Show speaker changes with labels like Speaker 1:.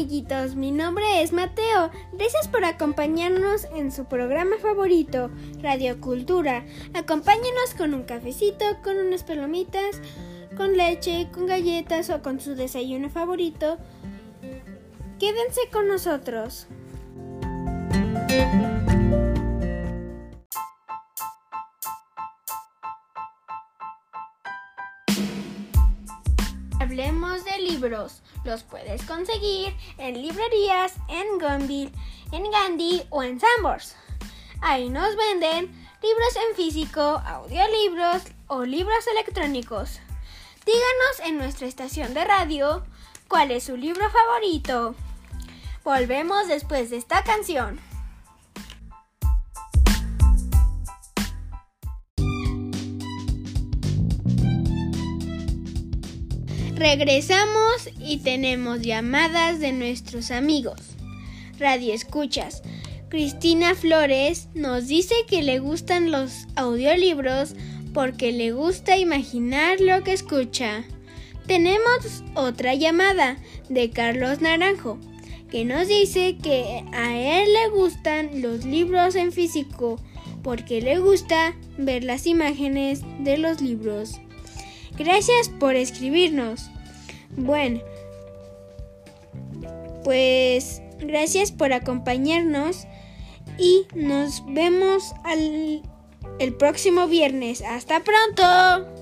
Speaker 1: amiguitos, mi nombre es Mateo. Gracias por acompañarnos en su programa favorito, Radio Cultura. Acompáñenos con un cafecito, con unas palomitas, con leche, con galletas o con su desayuno favorito. Quédense con nosotros. De libros. Los puedes conseguir en librerías, en Gunville, en Gandhi o en Sambors. Ahí nos venden libros en físico, audiolibros o libros electrónicos. Díganos en nuestra estación de radio cuál es su libro favorito. Volvemos después de esta canción. Regresamos y tenemos llamadas de nuestros amigos. Radio Escuchas. Cristina Flores nos dice que le gustan los audiolibros porque le gusta imaginar lo que escucha. Tenemos otra llamada de Carlos Naranjo que nos dice que a él le gustan los libros en físico porque le gusta ver las imágenes de los libros. Gracias por escribirnos. Bueno, pues gracias por acompañarnos y nos vemos al, el próximo viernes. Hasta pronto.